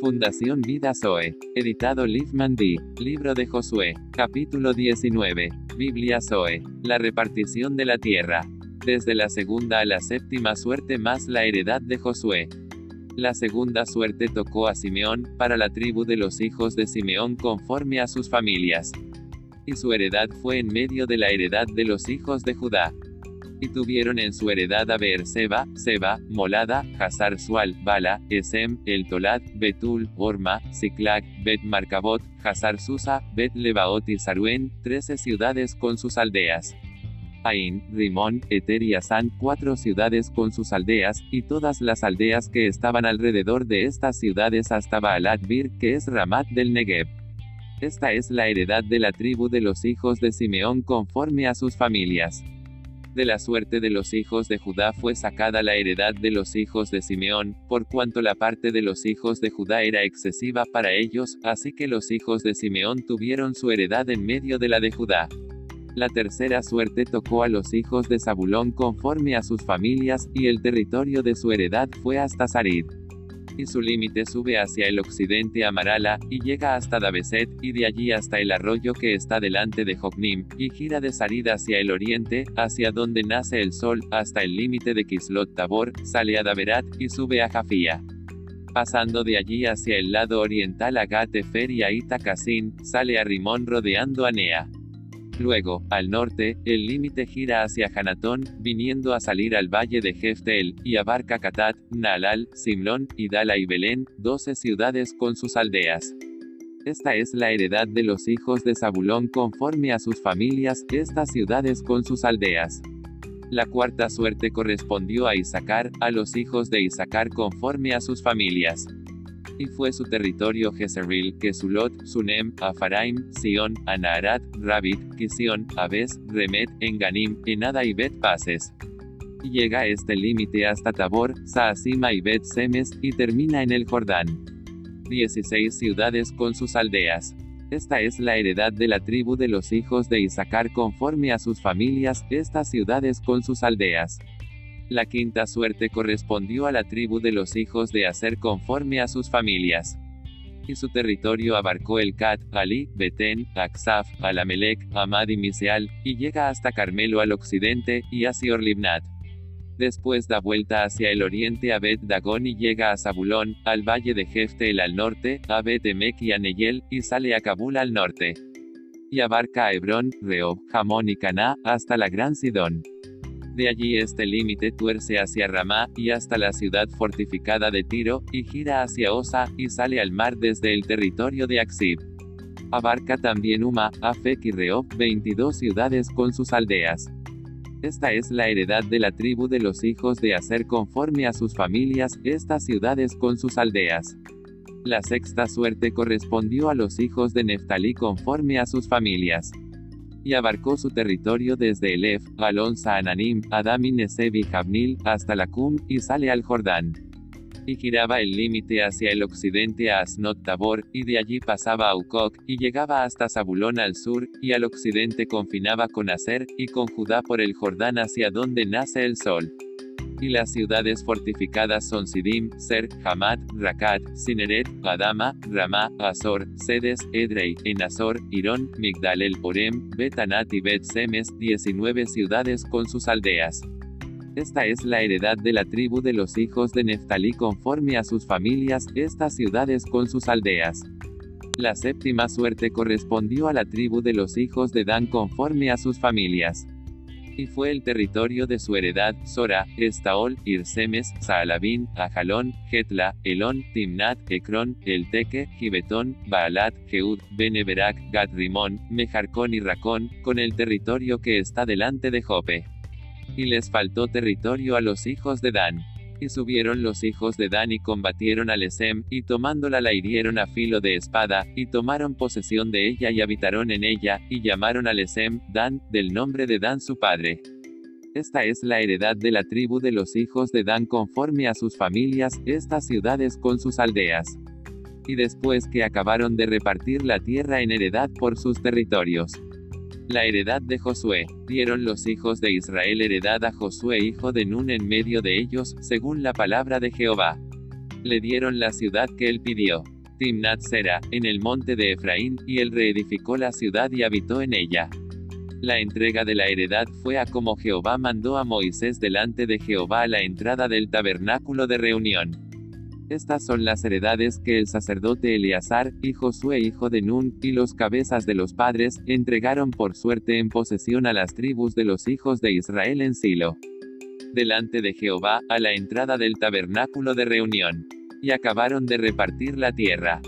Fundación Vida Zoe. Editado Liefman D. Libro de Josué. Capítulo 19. Biblia Zoe. La repartición de la tierra. Desde la segunda a la séptima suerte más la heredad de Josué. La segunda suerte tocó a Simeón, para la tribu de los hijos de Simeón conforme a sus familias. Y su heredad fue en medio de la heredad de los hijos de Judá y tuvieron en su heredad a Beerseba, Seba, Molada, Hazar Sual, Bala, Esem, El Tolat, Betul, Orma, Ziklag, Bet Marcabot, Hazar Susa, Bet Lebaot y Saruen, trece ciudades con sus aldeas. Ain, Rimón, Eter y Asán, cuatro ciudades con sus aldeas, y todas las aldeas que estaban alrededor de estas ciudades hasta Baalat Bir, que es Ramat del Negev. Esta es la heredad de la tribu de los hijos de Simeón conforme a sus familias de la suerte de los hijos de Judá fue sacada la heredad de los hijos de Simeón, por cuanto la parte de los hijos de Judá era excesiva para ellos, así que los hijos de Simeón tuvieron su heredad en medio de la de Judá. La tercera suerte tocó a los hijos de Zabulón conforme a sus familias, y el territorio de su heredad fue hasta Sarid y su límite sube hacia el occidente a Marala, y llega hasta Dabeset, y de allí hasta el arroyo que está delante de Joknim, y gira de salida hacia el oriente, hacia donde nace el sol, hasta el límite de Kislot Tabor, sale a Daberat, y sube a Jafía. Pasando de allí hacia el lado oriental a Gatefer y a Itakasin, sale a Rimón rodeando a Nea. Luego, al norte, el límite gira hacia Hanatón, viniendo a salir al valle de Jeftel, y abarca Catat, Nalal, Simlón, Idala y Belén, doce ciudades con sus aldeas. Esta es la heredad de los hijos de Zabulón conforme a sus familias, estas ciudades con sus aldeas. La cuarta suerte correspondió a Isaacar, a los hijos de Isaacar conforme a sus familias y fue su territorio Jezreel, Kesulot, Sunem, Afaraim, Sion, Anaharat, Rabit, Kisión, Abes, Remet, Enganim, Enada y Bet Pases. Llega este límite hasta Tabor, Saasima y Bet Semes, y termina en el Jordán. 16 ciudades con sus aldeas. Esta es la heredad de la tribu de los hijos de Isaacar conforme a sus familias, estas ciudades con sus aldeas. La quinta suerte correspondió a la tribu de los hijos de Aser conforme a sus familias. Y su territorio abarcó el Cat, Ali, Betén, Aksaf, Alamelec, Amad y Miseal, y llega hasta Carmelo al occidente, y hacia Orlibnat. Después da vuelta hacia el oriente a Bet Dagón y llega a Zabulón, al valle de Jeftel al norte, a Bet y a Neyel, y sale a Kabul al norte. Y abarca a Hebrón, Rehob, Jamón y Caná, hasta la Gran Sidón. De allí este límite tuerce hacia Ramá, y hasta la ciudad fortificada de Tiro, y gira hacia Osa, y sale al mar desde el territorio de Axib. Abarca también Uma, Afek y Reob, 22 ciudades con sus aldeas. Esta es la heredad de la tribu de los hijos de Aser conforme a sus familias, estas ciudades con sus aldeas. La sexta suerte correspondió a los hijos de Neftalí conforme a sus familias y abarcó su territorio desde Elef, Alonza Ananim, Adami Neseb y Jabnil, hasta Lacum, y sale al Jordán. Y giraba el límite hacia el occidente a Asnot Tabor, y de allí pasaba a Ukok, y llegaba hasta Zabulón al sur, y al occidente confinaba con Aser, y con Judá por el Jordán hacia donde nace el sol y las ciudades fortificadas son Sidim, Ser, Hamad, Rakat, Sineret, Adama, Ramá, Azor, Sedes, Edrei, Enazor, Irón, Migdal el Orem, Betanat y Bet Semes, 19 ciudades con sus aldeas. Esta es la heredad de la tribu de los hijos de Neftalí conforme a sus familias, estas ciudades con sus aldeas. La séptima suerte correspondió a la tribu de los hijos de Dan conforme a sus familias y fue el territorio de su heredad, Sora, Estaol, Irsemes, Saalabín, Ajalón, Getla, Elón, Timnat, Ekron, Elteque, Gibetón, Baalat, Jeud, Beneberak, Gatrimón, Mejarcón y Racón, con el territorio que está delante de Jope. Y les faltó territorio a los hijos de Dan. Y subieron los hijos de Dan y combatieron a Lesem, y tomándola la hirieron a filo de espada, y tomaron posesión de ella y habitaron en ella, y llamaron a Lesem, Dan, del nombre de Dan su padre. Esta es la heredad de la tribu de los hijos de Dan conforme a sus familias, estas ciudades con sus aldeas. Y después que acabaron de repartir la tierra en heredad por sus territorios. La heredad de Josué. Dieron los hijos de Israel heredad a Josué hijo de Nun en medio de ellos, según la palabra de Jehová. Le dieron la ciudad que él pidió. Timnat Sera, en el monte de Efraín, y él reedificó la ciudad y habitó en ella. La entrega de la heredad fue a como Jehová mandó a Moisés delante de Jehová a la entrada del tabernáculo de reunión. Estas son las heredades que el sacerdote Eleazar, y Josué hijo de Nun, y los cabezas de los padres, entregaron por suerte en posesión a las tribus de los hijos de Israel en Silo. Delante de Jehová, a la entrada del tabernáculo de reunión. Y acabaron de repartir la tierra.